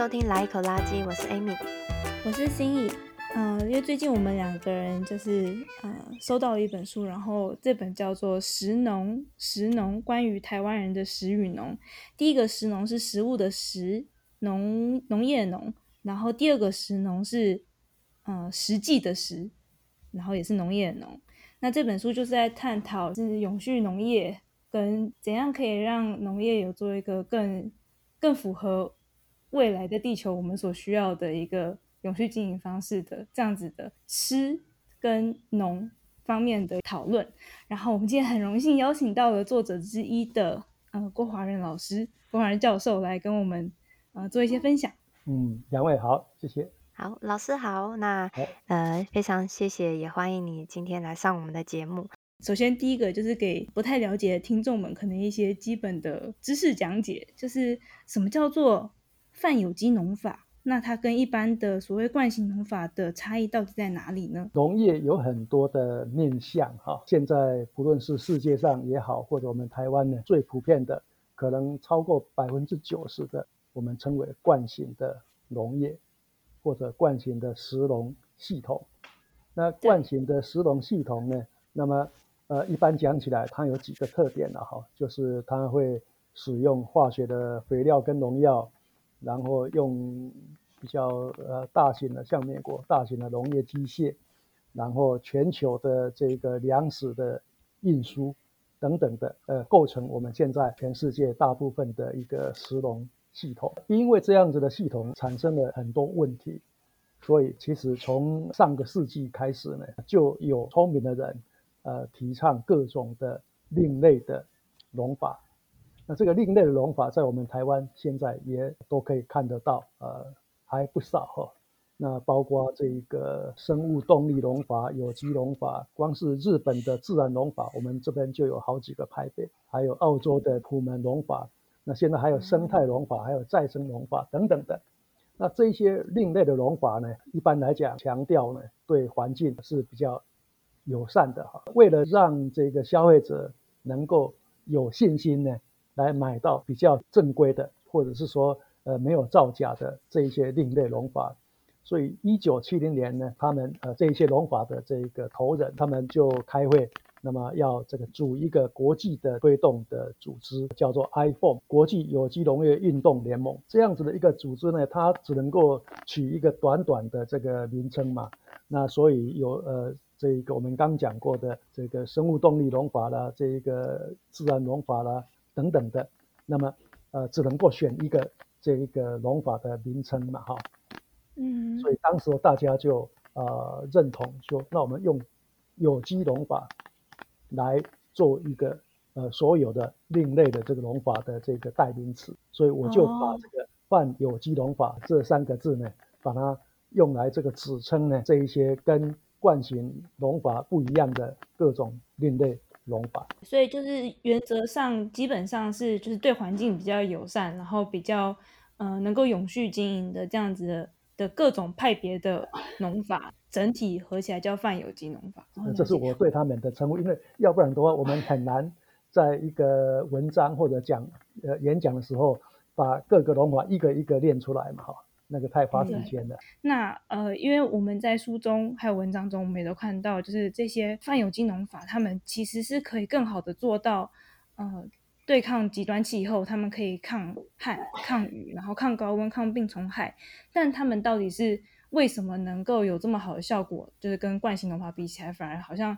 收听来一口垃圾，我是 Amy，我是心怡。嗯、呃，因为最近我们两个人就是呃收到了一本书，然后这本叫做《食农》，食农关于台湾人的食与农。第一个食农是食物的食，农农业农，然后第二个食农是呃实际的实，然后也是农业农。那这本书就是在探讨就是永续农业跟怎样可以让农业有做一个更更符合。未来的地球，我们所需要的一个永续经营方式的这样子的吃跟农方面的讨论。然后我们今天很荣幸邀请到了作者之一的呃郭华仁老师、郭华仁教授来跟我们呃做一些分享。嗯，两位好，谢谢。好，老师好。那呃非常谢谢，也欢迎你今天来上我们的节目。首先第一个就是给不太了解的听众们可能一些基本的知识讲解，就是什么叫做泛有机农法，那它跟一般的所谓惯性农法的差异到底在哪里呢？农业有很多的面向哈，现在不论是世界上也好，或者我们台湾呢，最普遍的可能超过百分之九十的，我们称为惯性的农业或者惯性的石农系统。那惯性的石农系统呢，那么呃，一般讲起来，它有几个特点了哈，就是它会使用化学的肥料跟农药。然后用比较呃大型的，像美国大型的农业机械，然后全球的这个粮食的运输等等的，呃，构成我们现在全世界大部分的一个食农系统。因为这样子的系统产生了很多问题，所以其实从上个世纪开始呢，就有聪明的人呃提倡各种的另类的农法。那这个另类的农法，在我们台湾现在也都可以看得到，呃，还不少哈、哦。那包括这一个生物动力农法、有机农法，光是日本的自然农法，我们这边就有好几个派别，还有澳洲的普门农法，那现在还有生态农法，还有再生农法等等的。那这些另类的农法呢，一般来讲强调呢，对环境是比较友善的哈。为了让这个消费者能够有信心呢。来买到比较正规的，或者是说呃没有造假的这一些另类农法，所以一九七零年呢，他们呃这一些农法的这个头人，他们就开会，那么要这个组一个国际的推动的组织，叫做 IFOAM 国际有机农业运动联盟。这样子的一个组织呢，它只能够取一个短短的这个名称嘛，那所以有呃这一个我们刚讲过的这个生物动力农法啦，这一个自然农法啦。等等的，那么呃，只能够选一个这一个农法的名称嘛，哈，嗯，所以当时大家就呃认同说，那我们用有机农法来做一个呃所有的另类的这个农法的这个代名词，所以我就把这个泛有机农法这三个字呢，把它用来这个指称呢这一些跟惯行农法不一样的各种另类。农法，所以就是原则上基本上是就是对环境比较友善，然后比较呃能够永续经营的这样子的的各种派别的农法，整体合起来叫泛有机农法。这是我对他们的称呼，因为要不然的话，我们很难在一个文章或者讲呃演讲的时候，把各个农法一个一个练出来嘛，哈。那个太花时间了。那呃，因为我们在书中还有文章中，我们也都看到，就是这些泛有金融法，他们其实是可以更好的做到呃对抗极端气候，他们可以抗旱、抗雨，然后抗高温、抗病虫害。但他们到底是为什么能够有这么好的效果？就是跟惯性农法比起来，反而好像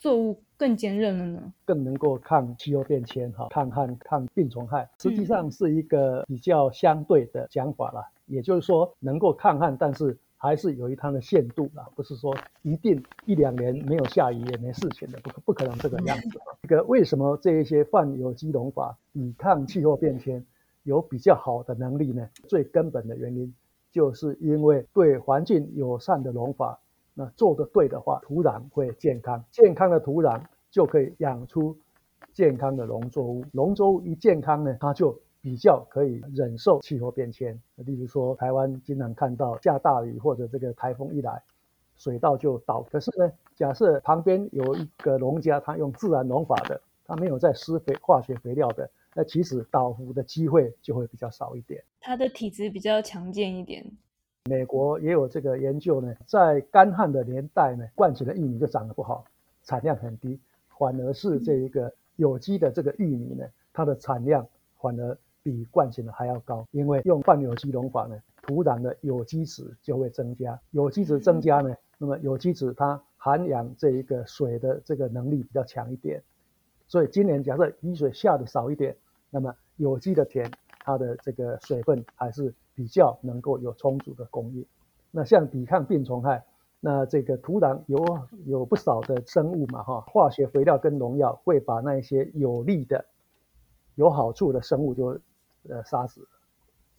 作物更坚韧了呢？更能够抗气候变迁哈，抗旱、抗病虫害，实际上是一个比较相对的讲法啦。也就是说，能够抗旱，但是还是有一它的限度啦，不是说一定一两年没有下雨也没事情的，不可不可能这个样子。这个为什么这一些泛有机农法抵抗气候变迁有比较好的能力呢？最根本的原因就是因为对环境友善的农法，那做的对的话，土壤会健康，健康的土壤就可以养出健康的农作物，农作物一健康呢，它就。比较可以忍受气候变迁，例如说台湾经常看到下大雨或者这个台风一来，水稻就倒。可是呢，假设旁边有一个农家，他用自然农法的，他没有在施肥化学肥料的，那其实倒伏的机会就会比较少一点。它的体质比较强健一点。美国也有这个研究呢，在干旱的年代呢，惯行的玉米就长得不好，产量很低，反而是这一个有机的这个玉米呢，它的产量反而比惯行的还要高，因为用半有机农法呢，土壤的有机质就会增加，有机质增加呢，那么有机质它涵养这一个水的这个能力比较强一点，所以今年假设雨水下的少一点，那么有机的田它的这个水分还是。比较能够有充足的供应，那像抵抗病虫害，那这个土壤有有不少的生物嘛哈，化学肥料跟农药会把那一些有利的、有好处的生物就呃杀死，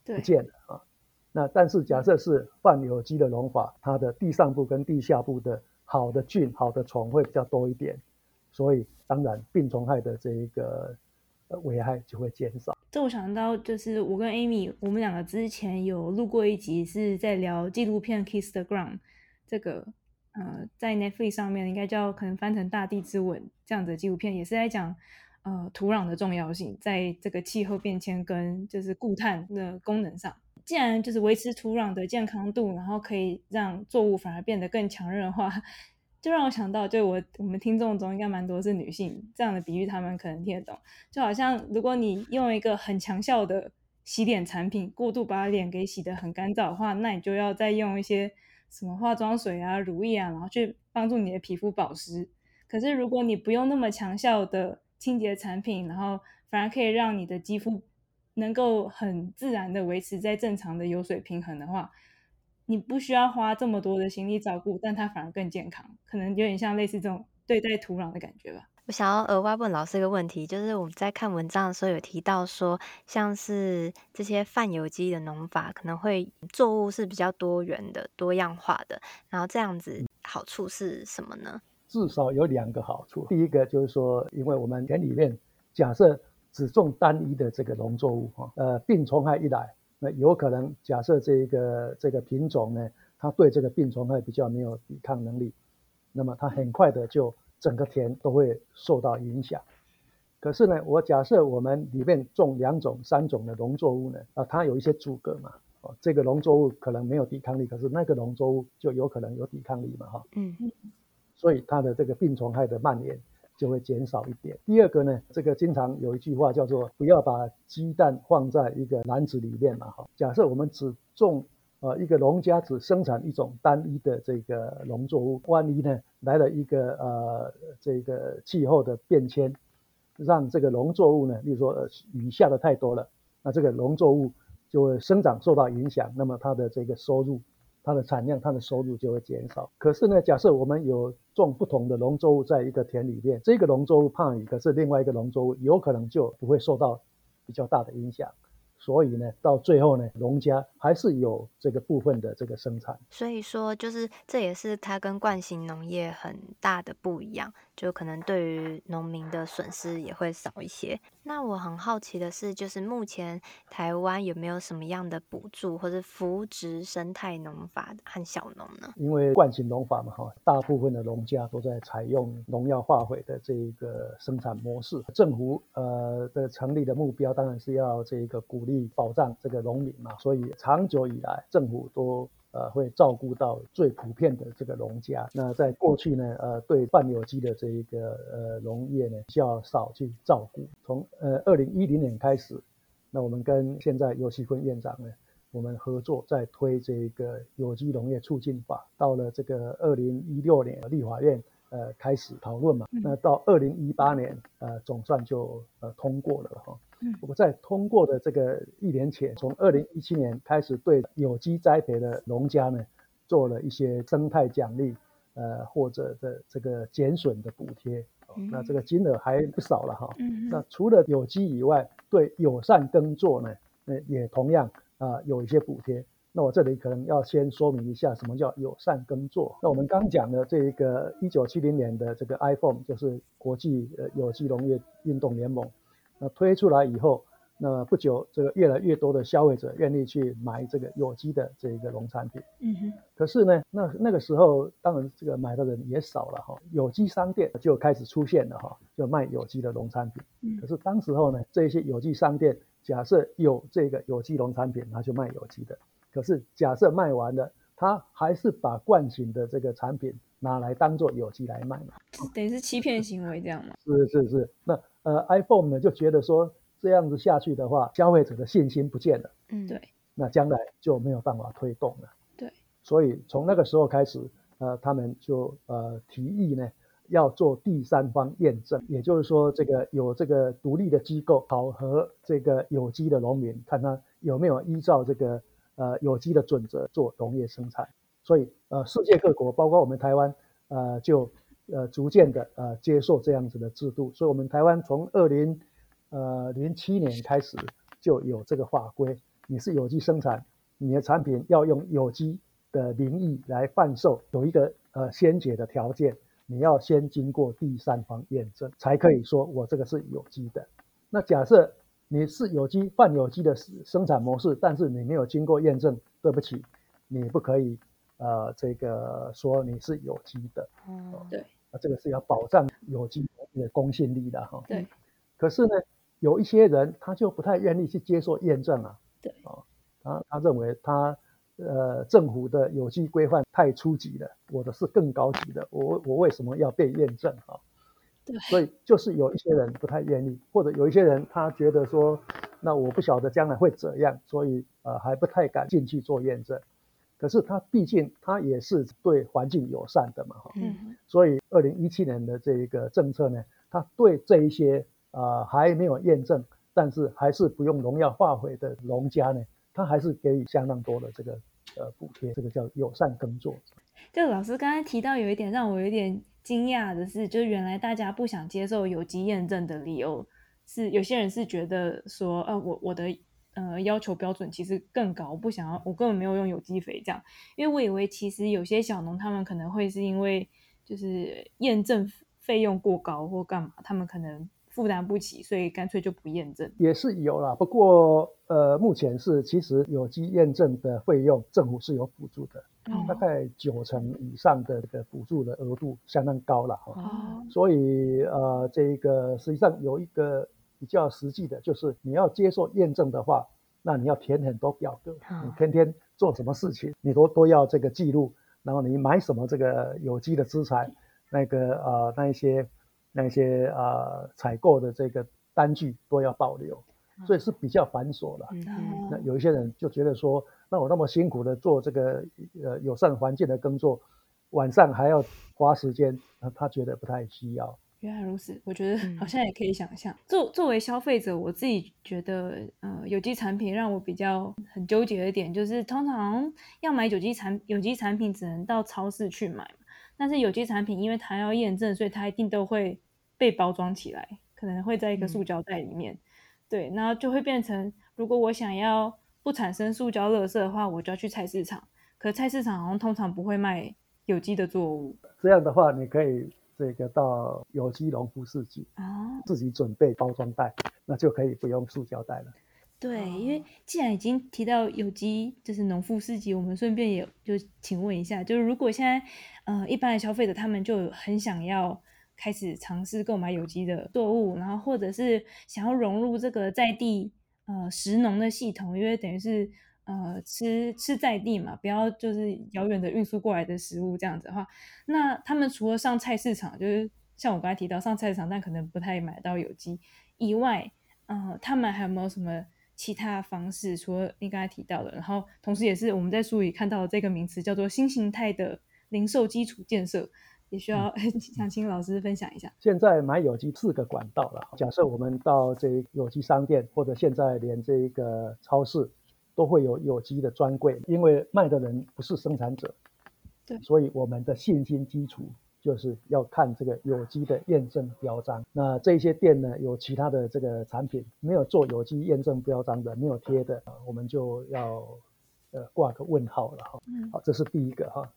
不见了啊。那但是假设是半有机的农法，它的地上部跟地下部的好的菌、好的虫会比较多一点，所以当然病虫害的这一个。危害就会减少。这我想到就是我跟 Amy，我们两个之前有录过一集，是在聊纪录片《Kiss the Ground》这个，呃，在 Netflix 上面应该叫可能翻成《大地之吻》这样子的纪录片，也是在讲呃土壤的重要性，在这个气候变迁跟就是固碳的功能上。既然就是维持土壤的健康度，然后可以让作物反而变得更强韧的话。就让我想到，就我我们听众中应该蛮多是女性，这样的比喻他们可能听得懂。就好像如果你用一个很强效的洗脸产品，过度把脸给洗得很干燥的话，那你就要再用一些什么化妆水啊、乳液啊，然后去帮助你的皮肤保湿。可是如果你不用那么强效的清洁产品，然后反而可以让你的肌肤能够很自然的维持在正常的油水平衡的话。你不需要花这么多的心力照顾，但它反而更健康，可能有点像类似这种对待土壤的感觉吧。我想要额外问老师一个问题，就是我们在看文章的时候有提到说，像是这些泛有机的农法，可能会作物是比较多元的、多样化的，然后这样子好处是什么呢？至少有两个好处。第一个就是说，因为我们田里面假设只种单一的这个农作物，哈，呃，病虫害一来。那有可能假设这一个这个品种呢，它对这个病虫害比较没有抵抗能力，那么它很快的就整个田都会受到影响。可是呢，我假设我们里面种两种、三种的农作物呢，啊，它有一些阻隔嘛，哦，这个农作物可能没有抵抗力，可是那个农作物就有可能有抵抗力嘛，哈，嗯嗯，所以它的这个病虫害的蔓延。就会减少一点。第二个呢，这个经常有一句话叫做“不要把鸡蛋放在一个篮子里面”嘛。哈，假设我们只种呃一个农家只生产一种单一的这个农作物，万一呢来了一个呃这个气候的变迁，让这个农作物呢，例如说呃雨下的太多了，那这个农作物就会生长受到影响，那么它的这个收入。它的产量、它的收入就会减少。可是呢，假设我们有种不同的农作物在一个田里面，这个农作物怕雨，可是另外一个农作物有可能就不会受到比较大的影响。所以呢，到最后呢，农家还是有这个部分的这个生产。所以说，就是这也是它跟惯性农业很大的不一样，就可能对于农民的损失也会少一些。那我很好奇的是，就是目前台湾有没有什么样的补助或者扶植生态农法和小农呢？因为惯性农法嘛，哈，大部分的农家都在采用农药化肥的这一个生产模式。政府呃的成立的目标当然是要这一个鼓励保障这个农民嘛，所以长久以来政府都。呃，会照顾到最普遍的这个农家。那在过去呢，呃，对半有机的这一个呃农业呢，较少去照顾。从呃二零一零年开始，那我们跟现在尤锡坤院长呢，我们合作在推这个有机农业促进法。到了这个二零一六年，立法院呃开始讨论嘛，那到二零一八年呃总算就呃通过了哈。我在通过的这个一年前，从二零一七年开始，对有机栽培的农家呢，做了一些生态奖励，呃，或者的这个减损的补贴，那这个金额还不少了哈。那除了有机以外，对友善耕作呢，呃，也同样啊有一些补贴。那我这里可能要先说明一下，什么叫友善耕作。那我们刚讲的这一个一九七零年的这个 iPhone 就是国际呃有机农业运动联盟。那推出来以后，那不久，这个越来越多的消费者愿意去买这个有机的这个农产品。嗯哼。可是呢，那那个时候，当然这个买的人也少了哈。有机商店就开始出现了哈，就卖有机的农产品。嗯。可是当时候呢，这些有机商店假设有这个有机农产品，他就卖有机的。可是假设卖完了，他还是把惯行的这个产品拿来当做有机来卖嘛？等于是欺骗行为这样吗？是是是。那呃，iPhone 呢就觉得说。这样子下去的话，消费者的信心不见了。嗯，对。那将来就没有办法推动了。对。所以从那个时候开始，呃，他们就呃提议呢，要做第三方验证，也就是说，这个有这个独立的机构考核这个有机的农民，看他有没有依照这个呃有机的准则做农业生产。所以呃，世界各国，包括我们台湾，呃，就呃逐渐的呃接受这样子的制度。所以，我们台湾从二零呃，零七年开始就有这个法规，你是有机生产，你的产品要用有机的名义来贩售，有一个呃先决的条件，你要先经过第三方验证，才可以说我这个是有机的。那假设你是有机泛有机的生产模式，但是你没有经过验证，对不起，你不可以呃这个说你是有机的。哦，对，啊这个是要保障有机的公信力的哈。对，可是呢。有一些人他就不太愿意去接受验证啊，对啊，他他认为他呃政府的有机规范太初级了，我的是更高级的，我我为什么要被验证啊？对，所以就是有一些人不太愿意，或者有一些人他觉得说，那我不晓得将来会怎样，所以呃还不太敢进去做验证。可是他毕竟他也是对环境友善的嘛，哈，嗯，所以二零一七年的这一个政策呢，他对这一些。啊、呃，还没有验证，但是还是不用农药化肥的农家呢，他还是给予相当多的这个呃补贴，这个叫友善耕作。就老师刚才提到有一点让我有点惊讶的是，就原来大家不想接受有机验证的理由是，有些人是觉得说，呃，我我的呃要求标准其实更高，不想要，我根本没有用有机肥这样，因为我以为其实有些小农他们可能会是因为就是验证费用过高或干嘛，他们可能。负担不起，所以干脆就不验证。也是有啦，不过呃，目前是其实有机验证的费用，政府是有补助的，哦、大概九成以上的这个补助的额度相当高了哈。哦、所以呃，这个实际上有一个比较实际的，就是你要接受验证的话，那你要填很多表格，哦、你天天做什么事情，你都都要这个记录，然后你买什么这个有机的资产，那个呃那一些。那些啊、呃、采购的这个单据都要保留，所以是比较繁琐的。嗯、那有一些人就觉得说，那我那么辛苦的做这个呃友善环境的工作，晚上还要花时间，那他觉得不太需要。原来如此，我觉得好像也可以想象。作、嗯、作为消费者，我自己觉得，呃，有机产品让我比较很纠结的一点，就是通常要买有机产有机产品，只能到超市去买。但是有机产品，因为它要验证，所以它一定都会被包装起来，可能会在一个塑胶袋里面。嗯、对，然后就会变成，如果我想要不产生塑胶垃圾的话，我就要去菜市场。可菜市场好像通常不会卖有机的作物。这样的话，你可以这个到有机农夫市集啊，自己准备包装袋，那就可以不用塑胶袋了。对，因为既然已经提到有机，就是农夫市集，我们顺便也就请问一下，就是如果现在呃一般的消费者他们就很想要开始尝试购买有机的作物，然后或者是想要融入这个在地呃食农的系统，因为等于是呃吃吃在地嘛，不要就是遥远的运输过来的食物这样子的话，那他们除了上菜市场，就是像我刚才提到上菜市场，但可能不太买到有机以外，呃，他们还有没有什么？其他方式，除了你刚才提到的，然后同时也是我们在书里看到的这个名词，叫做新形态的零售基础建设，也需要、嗯、想请老师分享一下。现在买有机四个管道了。假设我们到这有机商店，或者现在连这个超市都会有有机的专柜，因为卖的人不是生产者，对，所以我们的信心基础。就是要看这个有机的验证标章。那这些店呢，有其他的这个产品没有做有机验证标章的，没有贴的，我们就要呃挂个问号了哈。好，这是第一个哈。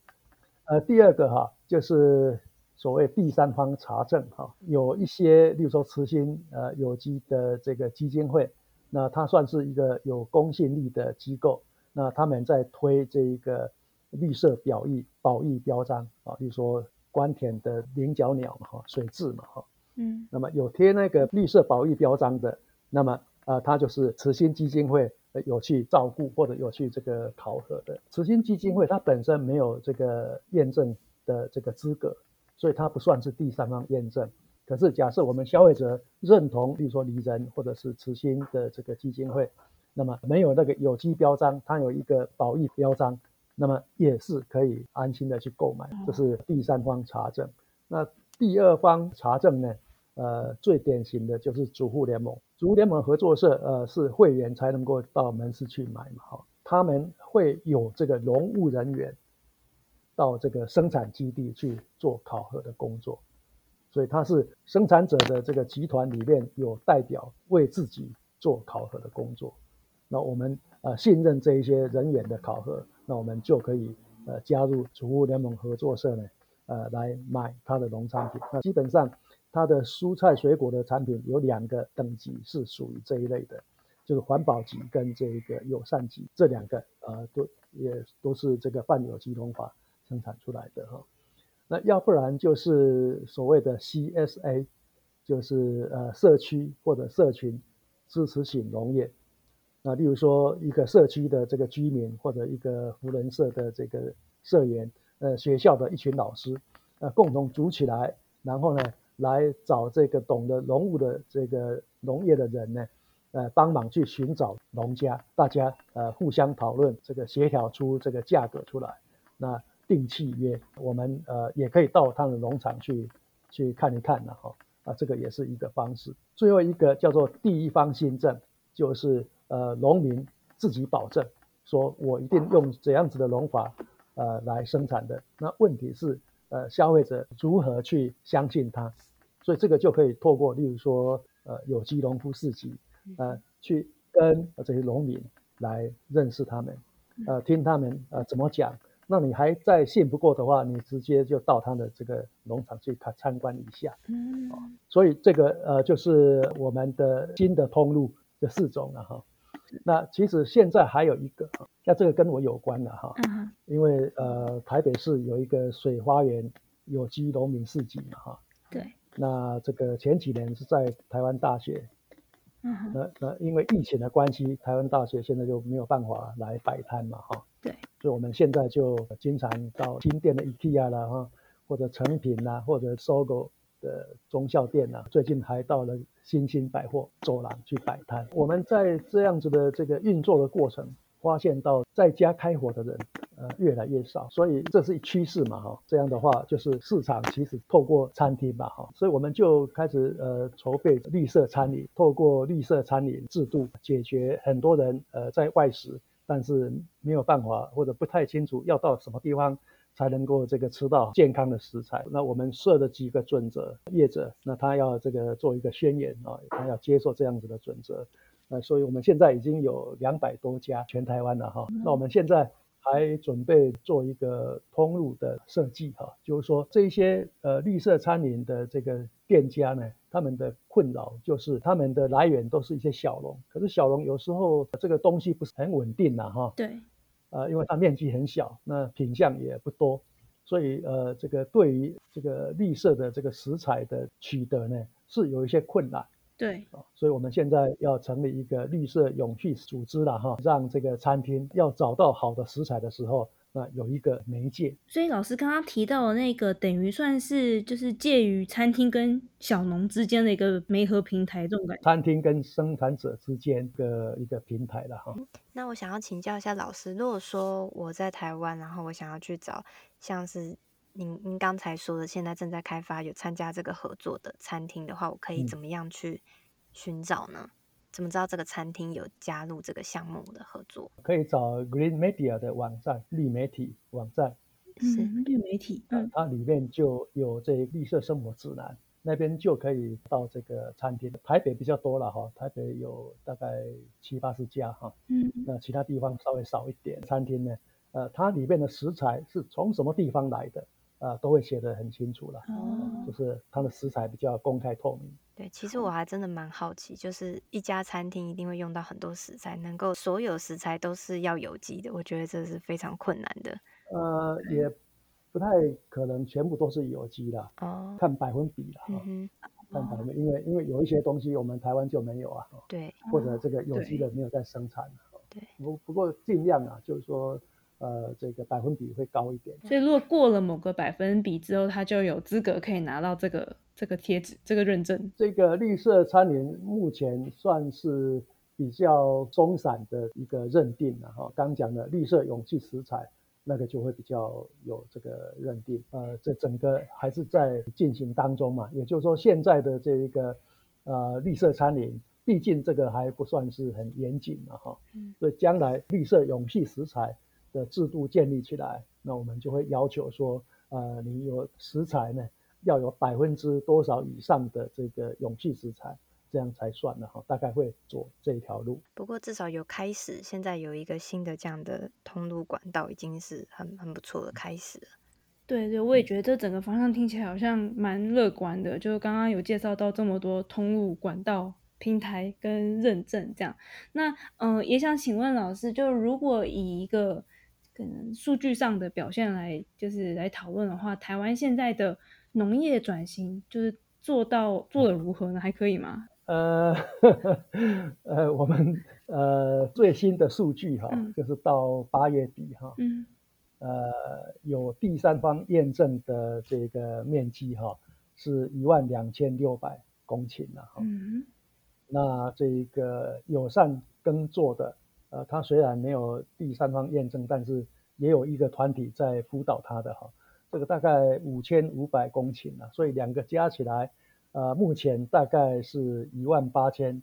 呃，第二个哈，就是所谓第三方查证哈，有一些，例如说慈心呃有机的这个基金会，那它算是一个有公信力的机构。那他们在推这一个绿色表意保育标章啊，比如说关田的菱角鸟嘛哈，水蛭嘛哈，嗯，那么有贴那个绿色保育标章的，那么呃，它就是慈心基金会有去照顾或者有去这个考核的。慈心基金会它本身没有这个验证的这个资格，所以它不算是第三方验证。可是假设我们消费者认同，比如说离人或者是慈心的这个基金会。那么没有那个有机标章，它有一个保育标章，那么也是可以安心的去购买，这是第三方查证。那第二方查证呢？呃，最典型的就是主妇联盟，主妇联盟合作社，呃，是会员才能够到门市去买嘛，哈，他们会有这个农务人员到这个生产基地去做考核的工作，所以他是生产者的这个集团里面有代表为自己做考核的工作。那我们呃信任这一些人员的考核，那我们就可以呃加入主妇联盟合作社呢，呃来买它的农产品。那基本上它的蔬菜水果的产品有两个等级是属于这一类的，就是环保级跟这个友善级这两个呃都也都是这个半有机农法生产出来的哈。那要不然就是所谓的 CSA，就是呃社区或者社群支持型农业。那例如说，一个社区的这个居民，或者一个福人社的这个社员，呃，学校的一群老师，呃，共同组起来，然后呢，来找这个懂得农务的这个农业的人呢，呃，帮忙去寻找农家，大家呃互相讨论，这个协调出这个价格出来，那订契约，我们呃也可以到他的农场去去看一看了哈，啊，这个也是一个方式。最后一个叫做第一方新政，就是。呃，农民自己保证说，我一定用怎样子的农法，呃，来生产的。那问题是，呃，消费者如何去相信他？所以这个就可以透过，例如说，呃，有机农夫市集，呃，去跟这些农民来认识他们，呃，听他们呃怎么讲。那你还再信不过的话，你直接就到他的这个农场去看参观一下。嗯，所以这个呃，就是我们的新的通路的四种了哈。那其实现在还有一个，那这个跟我有关的哈，因为呃台北市有一个水花园有机农民市集嘛哈，对，那这个前几年是在台湾大学，嗯，那那因为疫情的关系，台湾大学现在就没有办法来摆摊嘛哈，对，所以我们现在就经常到新店的 IKEA 啦哈，或者成品啦，或者 SOGO 的中校店呐，最近还到了新兴百货走廊去摆摊。我们在这样子的这个运作的过程，发现到在家开火的人呃越来越少，所以这是一趋势嘛哈。这样的话，就是市场其实透过餐厅吧哈，所以我们就开始呃筹备绿色餐饮，透过绿色餐饮制度解决很多人呃在外食，但是没有办法或者不太清楚要到什么地方。才能够这个吃到健康的食材。那我们设的几个准则，业者那他要这个做一个宣言啊，他要接受这样子的准则。那所以我们现在已经有两百多家全台湾了哈。那我们现在还准备做一个通路的设计哈，就是说这些呃绿色餐饮的这个店家呢，他们的困扰就是他们的来源都是一些小农，可是小农有时候这个东西不是很稳定呐哈。对。呃，因为它面积很小，那品相也不多，所以呃，这个对于这个绿色的这个食材的取得呢，是有一些困难。对，所以我们现在要成立一个绿色永续组织了哈，让这个餐厅要找到好的食材的时候。那有一个媒介，所以老师刚刚提到的那个，等于算是就是介于餐厅跟小农之间的一个媒合平台，这种感觉。餐厅跟生产者之间的一个平台了哈。那我想要请教一下老师，如果说我在台湾，然后我想要去找像是您您刚才说的，现在正在开发有参加这个合作的餐厅的话，我可以怎么样去寻找呢？嗯怎么知道这个餐厅有加入这个项目的合作？可以找 Green Media 的网站，绿媒体网站。是绿媒体，嗯，它里面就有这绿色生活指南，那边就可以到这个餐厅。台北比较多了哈，台北有大概七八十家哈，嗯，那其他地方稍微少一点。餐厅呢，呃，它里面的食材是从什么地方来的，呃，都会写得很清楚了，哦，就是它的食材比较公开透明。对，其实我还真的蛮好奇，就是一家餐厅一定会用到很多食材，能够所有食材都是要有机的，我觉得这是非常困难的。呃，也不太可能全部都是有机的哦，看百分比了。嗯哼，看百分比，因为因为有一些东西我们台湾就没有啊。对。或者这个有机的没有在生产。对。不不过尽量啊，就是说。呃，这个百分比会高一点，所以如果过了某个百分比之后，他就有资格可以拿到这个这个贴纸、这个认证。这个绿色餐饮目前算是比较松散的一个认定了哈。刚讲的绿色有机食材，那个就会比较有这个认定。呃，这整个还是在进行当中嘛，也就是说现在的这一个呃绿色餐饮，毕竟这个还不算是很严谨嘛哈。嗯。所以将来绿色有机食材。的制度建立起来，那我们就会要求说，呃，你有食材呢，要有百分之多少以上的这个勇气食材，这样才算了哈。大概会走这一条路。不过至少有开始，现在有一个新的这样的通路管道，已经是很很不错的开始了。对对，我也觉得这整个方向听起来好像蛮乐观的。就是刚刚有介绍到这么多通路管道。平台跟认证这样，那嗯、呃，也想请问老师，就如果以一个可能数据上的表现来，就是来讨论的话，台湾现在的农业转型就是做到做的如何呢？还可以吗？呃，呵 呵呃，我们呃最新的数据哈，嗯、就是到八月底哈，嗯，呃，有第三方验证的这个面积哈，是一万两千六百公顷了哈，嗯。那这个友善耕作的，呃，它虽然没有第三方验证，但是也有一个团体在辅导它的哈。这个大概五千五百公顷啊，所以两个加起来，呃，目前大概是一万八千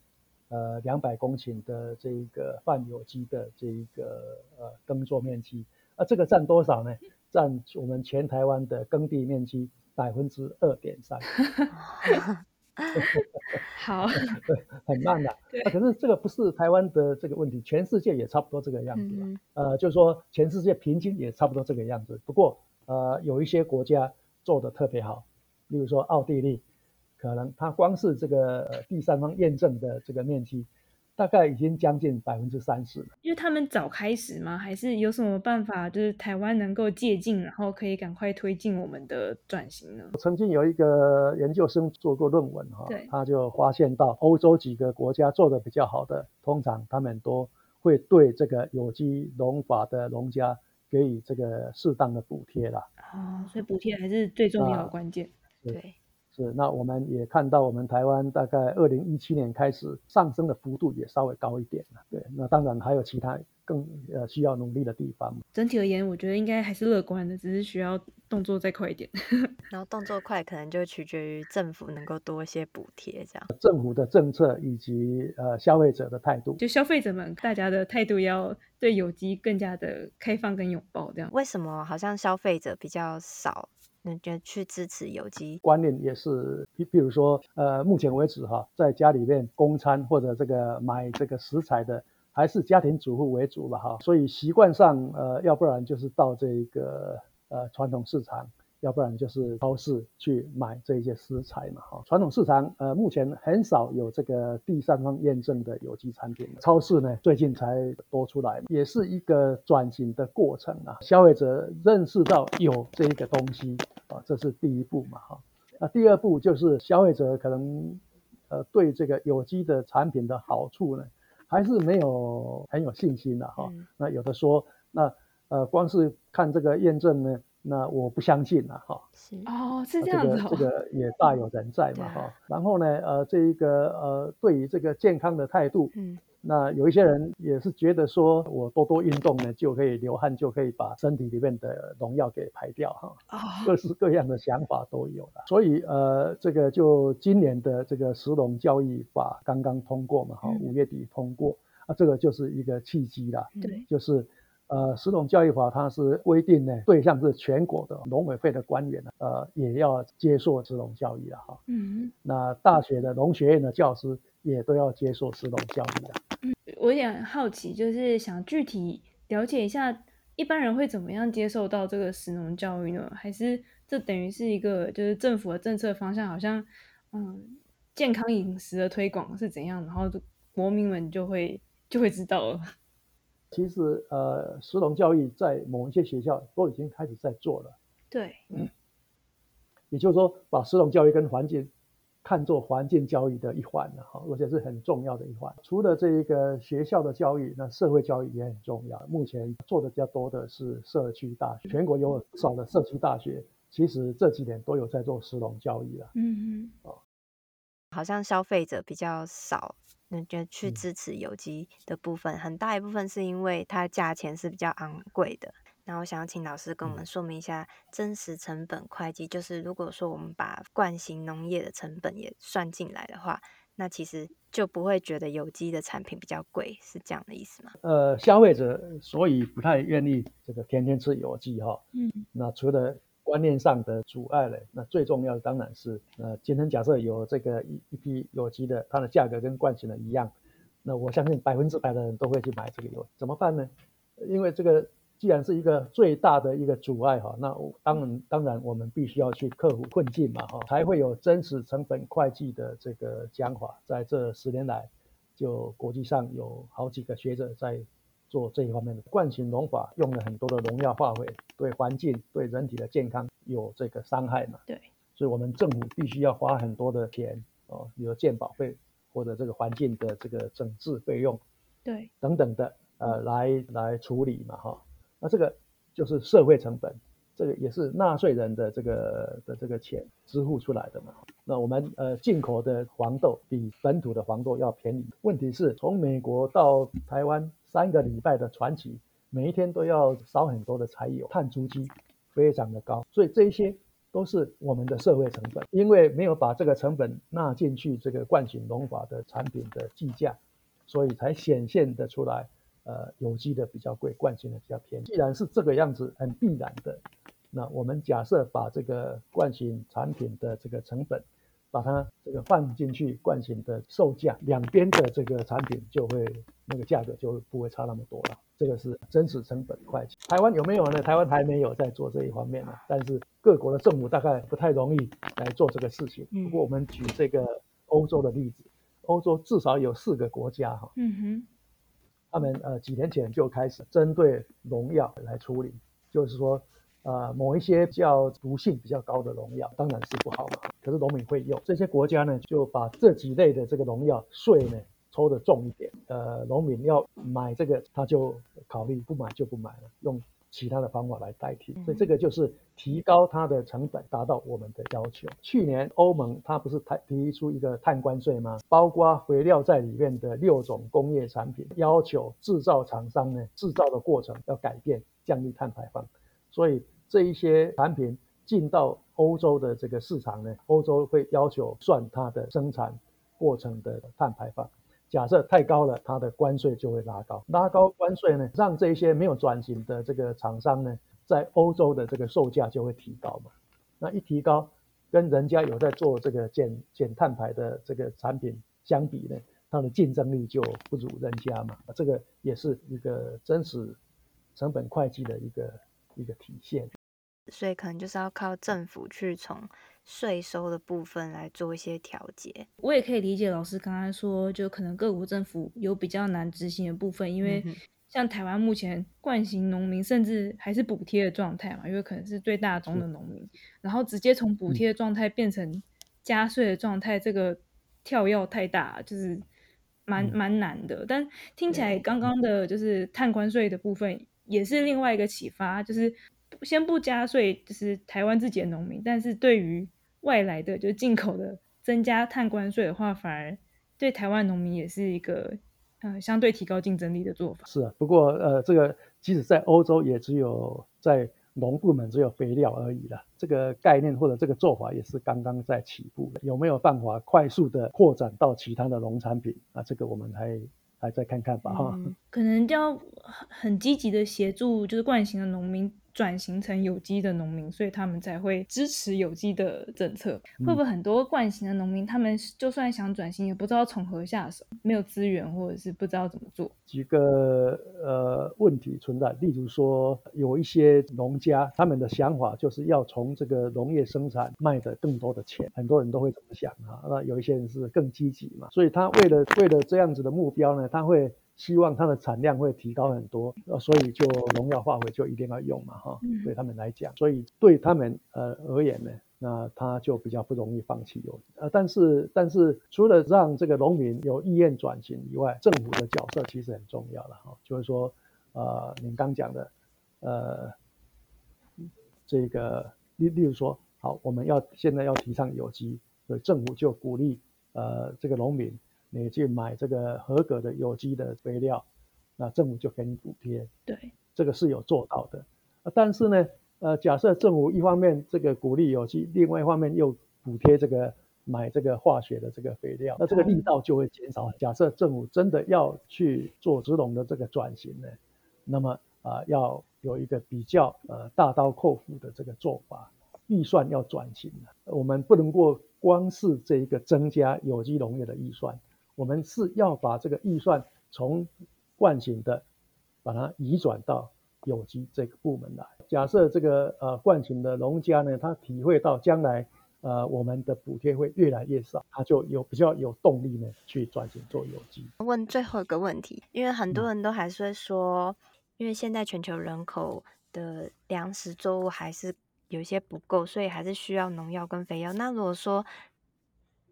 呃两百公顷的这个泛有机的这个呃耕作面积。啊，这个占多少呢？占我们全台湾的耕地面积百分之二点三。好，很慢的。那、啊，可是这个不是台湾的这个问题，全世界也差不多这个样子。嗯、呃，就是说全世界平均也差不多这个样子。不过，呃，有一些国家做的特别好，例如说奥地利，可能它光是这个第三方验证的这个面积。大概已经将近百分之三十了，因为他们早开始吗？还是有什么办法，就是台湾能够借鉴，然后可以赶快推进我们的转型呢？曾经有一个研究生做过论文哈，对他就发现到欧洲几个国家做的比较好的，通常他们都会对这个有机农法的农家给予这个适当的补贴啦。哦，所以补贴还是最重要的关键。对。是，那我们也看到，我们台湾大概二零一七年开始上升的幅度也稍微高一点了。对，那当然还有其他更呃需要努力的地方。整体而言，我觉得应该还是乐观的，只是需要动作再快一点。然后动作快，可能就取决于政府能够多一些补贴，这样。政府的政策以及呃消费者的态度，就消费者们大家的态度要对有机更加的开放跟拥抱，这样。为什么好像消费者比较少？那就去支持有机观念也是，比比如说，呃，目前为止哈，在家里面供餐或者这个买这个食材的，还是家庭主妇为主吧哈，所以习惯上，呃，要不然就是到这个呃传统市场。要不然就是超市去买这些食材嘛，哈。传统市场呃目前很少有这个第三方验证的有机产品，超市呢最近才多出来，也是一个转型的过程啊。消费者认识到有这个东西啊，这是第一步嘛，哈。那第二步就是消费者可能呃对这个有机的产品的好处呢，还是没有很有信心的哈。那有的说，那呃光是看这个验证呢。那我不相信了哈，是哦，是这样子，这个这个也大有人在嘛哈。然后呢，呃，这一个呃，对于这个健康的态度，嗯，那有一些人也是觉得说我多多运动呢，就可以流汗，就可以把身体里面的农药给排掉哈。啊，各式各样的想法都有了。所以呃，这个就今年的这个石农交易法刚刚通过嘛哈，五月底通过啊，这个就是一个契机啦，对，就是。呃，食农教育法它是规定呢，对象是全国的农委会的官员呢，呃，也要接受食农教育了哈。嗯，那大学的农学院的教师也都要接受食农教育的。嗯，我有点好奇，就是想具体了解一下，一般人会怎么样接受到这个食农教育呢？还是这等于是一个就是政府的政策方向，好像嗯健康饮食的推广是怎样，然后国民们就会就会知道了。其实，呃，食农教育在某一些学校都已经开始在做了。对，嗯，也就是说，把食农教育跟环境看作环境教育的一环了哈，而且是很重要的一环。除了这一个学校的教育，那社会教育也很重要。目前做的比较多的是社区大学，全国有不少的社区大学，其实这几年都有在做食农教育了。嗯嗯，哦，好像消费者比较少。那就去支持有机的部分，嗯，很大一部分是因为它价钱是比较昂贵的。那我想要请老师跟我们说明一下真实成本会计，就是如果说我们把惯性农业的成本也算进来的话，那其实就不会觉得有机的产品比较贵，是这样的意思吗？呃，消费者所以不太愿意这个天天吃有机哈。嗯，那除了观念上的阻碍嘞，那最重要的当然是，呃，今天假设有这个一一批有机的，它的价格跟惯性的一样，那我相信百分之百的人都会去买这个有，怎么办呢？因为这个既然是一个最大的一个阻碍哈，那当然当然我们必须要去克服困境嘛哈，才会有真实成本会计的这个讲法，在这十年来，就国际上有好几个学者在。做这一方面的惯性农法，用了很多的农药化肥，对环境、对人体的健康有这个伤害嘛？对，所以我们政府必须要花很多的钱哦，比如健保费或者这个环境的这个整治费用，对，等等的呃，来来处理嘛哈。那这个就是社会成本。这个也是纳税人的这个的这个钱支付出来的嘛。那我们呃进口的黄豆比本土的黄豆要便宜。问题是从美国到台湾三个礼拜的传奇，每一天都要烧很多的柴油，碳足迹非常的高。所以这些都是我们的社会成本，因为没有把这个成本纳进去这个惯行农法的产品的计价，所以才显现得出来。呃，有机的比较贵，惯行的比较便宜。既然是这个样子，很必然的。那我们假设把这个惯行产品的这个成本，把它这个放进去惯性的售价，两边的这个产品就会那个价格就不会差那么多了。这个是真实成本会计。台湾有没有呢？台湾还没有在做这一方面呢。但是各国的政府大概不太容易来做这个事情。不过我们举这个欧洲的例子，欧洲至少有四个国家哈。嗯哼。他们呃几年前就开始针对农药来处理，就是说，呃某一些叫毒性比较高的农药，当然是不好嘛。可是农民会用，这些国家呢就把这几类的这个农药税呢抽得重一点，呃农民要买这个他就考虑不买就不买了，用。其他的方法来代替，所以这个就是提高它的成本，达到我们的要求。去年欧盟它不是提提出一个碳关税吗？包括肥料在里面的六种工业产品，要求制造厂商呢制造的过程要改变，降低碳排放。所以这一些产品进到欧洲的这个市场呢，欧洲会要求算它的生产过程的碳排放。假设太高了，它的关税就会拉高，拉高关税呢，让这些没有转型的这个厂商呢，在欧洲的这个售价就会提高嘛。那一提高，跟人家有在做这个减减碳排的这个产品相比呢，它的竞争力就不如人家嘛。这个也是一个真实成本会计的一个一个体现。所以可能就是要靠政府去从税收的部分来做一些调节。我也可以理解老师刚才说，就可能各国政府有比较难执行的部分，因为像台湾目前惯行农民甚至还是补贴的状态嘛，因为可能是最大宗的农民，然后直接从补贴的状态变成加税的状态，这个跳跃太大，就是蛮蛮难的。但听起来刚刚的就是碳关税的部分也是另外一个启发，就是。先不加税，就是台湾自己的农民，但是对于外来的，就是进口的，增加碳关税的话，反而对台湾农民也是一个，呃，相对提高竞争力的做法。是啊，不过呃，这个即使在欧洲，也只有在农部门只有肥料而已了。这个概念或者这个做法也是刚刚在起步的，有没有办法快速的扩展到其他的农产品？啊，这个我们还。来再看看吧哈、可能就要很积极的协助，就是惯行的农民转型成有机的农民，所以他们才会支持有机的政策。嗯、会不会很多惯行的农民，他们就算想转型，也不知道从何下手，没有资源，或者是不知道怎么做？几个呃问题存在，例如说有一些农家，他们的想法就是要从这个农业生产卖得更多的钱，很多人都会这么想啊。那有一些人是更积极嘛，所以他为了为了这样子的目标呢，他会。希望它的产量会提高很多，呃，所以就农药化肥就一定要用嘛，哈，对他们来讲，所以对他们呃而言呢，那他就比较不容易放弃有，呃，但是但是除了让这个农民有意愿转型以外，政府的角色其实很重要了，哈，就是说，呃，您刚讲的，呃，这个例例如说，好，我们要现在要提倡有机，所以政府就鼓励呃这个农民。你去买这个合格的有机的肥料，那政府就给你补贴。对，这个是有做到的。但是呢，呃，假设政府一方面这个鼓励有机，另外一方面又补贴这个买这个化学的这个肥料，那这个力道就会减少。假设政府真的要去做植农的这个转型呢，那么啊、呃，要有一个比较呃大刀阔斧的这个做法，预算要转型了。我们不能够光是这一个增加有机农业的预算。我们是要把这个预算从惯性的把它移转到有机这个部门来。假设这个呃惯性的农家呢，他体会到将来呃我们的补贴会越来越少，他就有比较有动力呢去转型做有机。问最后一个问题，因为很多人都还是会说，因为现在全球人口的粮食作物还是有些不够，所以还是需要农药跟肥料。那如果说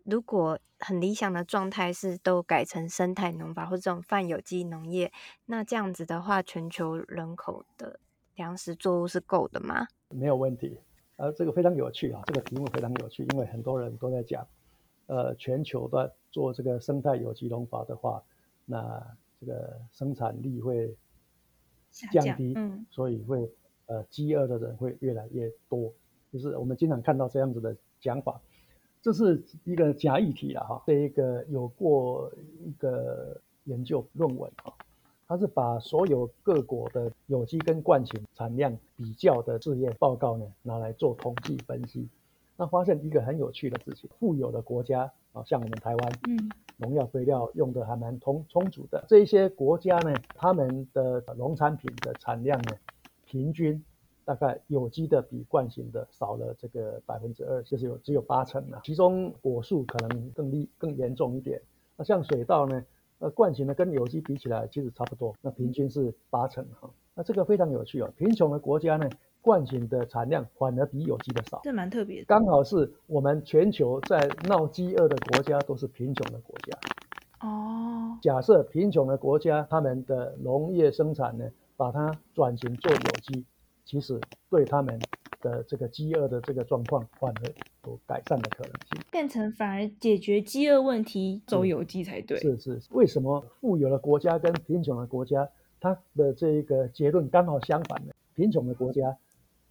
如果很理想的状态是都改成生态农法或者这种泛有机农业，那这样子的话，全球人口的粮食作物是够的吗？没有问题，呃，这个非常有趣啊，这个题目非常有趣，因为很多人都在讲，呃，全球的做这个生态有机农法的话，那这个生产力会降低，嗯，所以会呃饥饿的人会越来越多，就是我们经常看到这样子的讲法。这是一个假议题了哈，这一个有过一个研究论文啊，它是把所有各国的有机跟惯行产量比较的试验报告呢拿来做统计分析，那发现一个很有趣的事情，富有的国家啊，像我们台湾，嗯，农药肥料用的还蛮充充足的，这些国家呢，他们的农产品的产量呢，平均。大概有机的比惯性的少了这个百分之二，就是有只有八成了。其中果树可能更厉更严重一点。那像水稻呢，呃，惯性的跟有机比起来其实差不多，那平均是八成哈。那这个非常有趣哦。贫穷的国家呢，惯性的产量反而比有机的少，这蛮特别的。刚好是我们全球在闹饥饿的国家都是贫穷的国家。哦。假设贫穷的国家他们的农业生产呢，把它转型做有机。其实对他们的这个饥饿的这个状况，反而有改善的可能性，变成反而解决饥饿问题走有机才对。是是，为什么富有的国家跟贫穷的国家，它的这一个结论刚好相反呢？贫穷的国家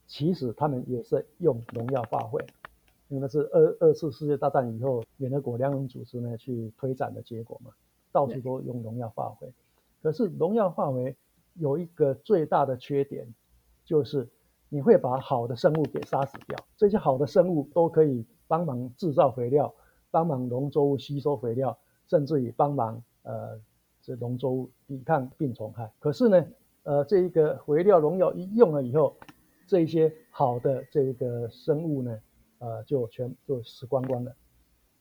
其实他们也是用农药化肥，因为那是二二次世界大战以后联合国粮农组织呢去推展的结果嘛，到处都用农药化肥。可是农药化肥有一个最大的缺点。就是你会把好的生物给杀死掉，这些好的生物都可以帮忙制造肥料，帮忙农作物吸收肥料，甚至于帮忙呃这农作物抵抗病虫害。可是呢，呃这一个肥料农药一用了以后，这一些好的这个生物呢，呃就全就死光光了，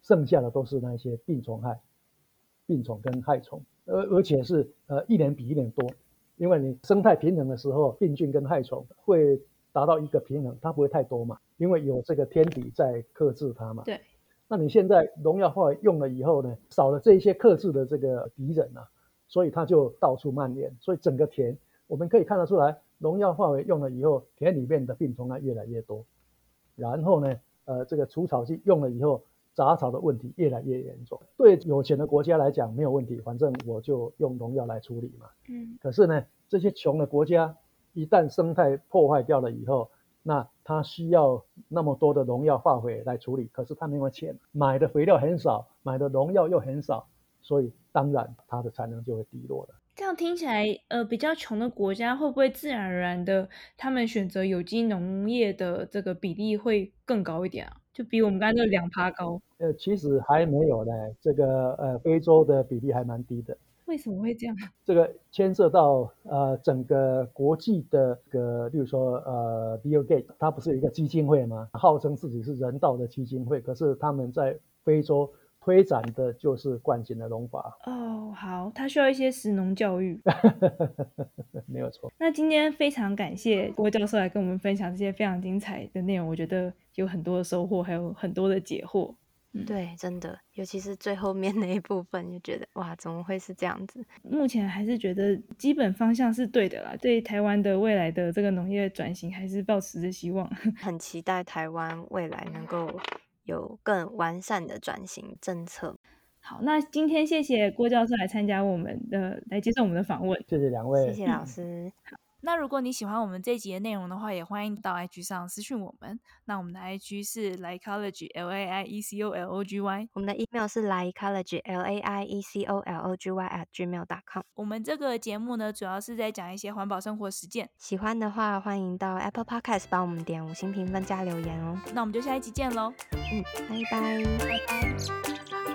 剩下的都是那些病虫害、病虫跟害虫，而而且是呃一年比一年多。因为你生态平衡的时候，病菌跟害虫会达到一个平衡，它不会太多嘛，因为有这个天敌在克制它嘛。对。那你现在农药化肥用了以后呢，少了这一些克制的这个敌人啊，所以它就到处蔓延，所以整个田我们可以看得出来，农药化肥用了以后，田里面的病虫害越来越多。然后呢，呃，这个除草剂用了以后。杂草的问题越来越严重，对有钱的国家来讲没有问题，反正我就用农药来处理嘛。嗯。可是呢，这些穷的国家一旦生态破坏掉了以后，那它需要那么多的农药化肥来处理，可是它没有钱，买的肥料很少，买的农药又很少，所以当然它的产能就会低落了。这样听起来，呃，比较穷的国家会不会自然而然的，他们选择有机农业的这个比例会更高一点啊？就比我们刚才那两趴高？呃，其实还没有呢，这个呃，非洲的比例还蛮低的。为什么会这样？这个牵涉到呃整个国际的个，例如说呃，Bill Gates，他不是有一个基金会吗？号称自己是人道的基金会，可是他们在非洲推展的就是惯行的农法。哦，好，他需要一些食农教育。没有错。那今天非常感谢郭教授来跟我们分享这些非常精彩的内容，我觉得有很多的收获，还有很多的解惑。对，真的，尤其是最后面那一部分，就觉得哇，怎么会是这样子？目前还是觉得基本方向是对的啦，对台湾的未来的这个农业转型，还是抱持着希望。很期待台湾未来能够有更完善的转型政策。好，那今天谢谢郭教授来参加我们的，来接受我们的访问。谢谢两位，谢谢老师。好。那如果你喜欢我们这一集的内容的话，也欢迎到 IG 上私讯我们。那我们的 IG 是 Laiecology L A I E C O L O G Y，我们的 email 是 Laiecology L A I E C O L O G Y at gmail.com。我们这个节目呢，主要是在讲一些环保生活实践。喜欢的话，欢迎到 Apple Podcast 帮我们点五星评分加留言哦。那我们就下一集见喽。嗯，拜拜。拜拜。